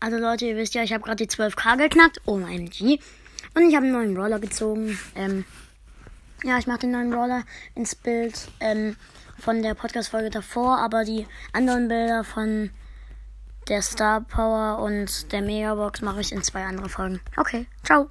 also Leute, ihr wisst ja, ich habe gerade die 12k geknackt. Oh mein G. Und ich habe einen neuen Roller gezogen. Ähm, ja, ich mache den neuen Roller ins Bild ähm, von der Podcast-Folge davor, aber die anderen Bilder von der Star Power und der Megabox mache ich in zwei andere Folgen. Okay, ciao.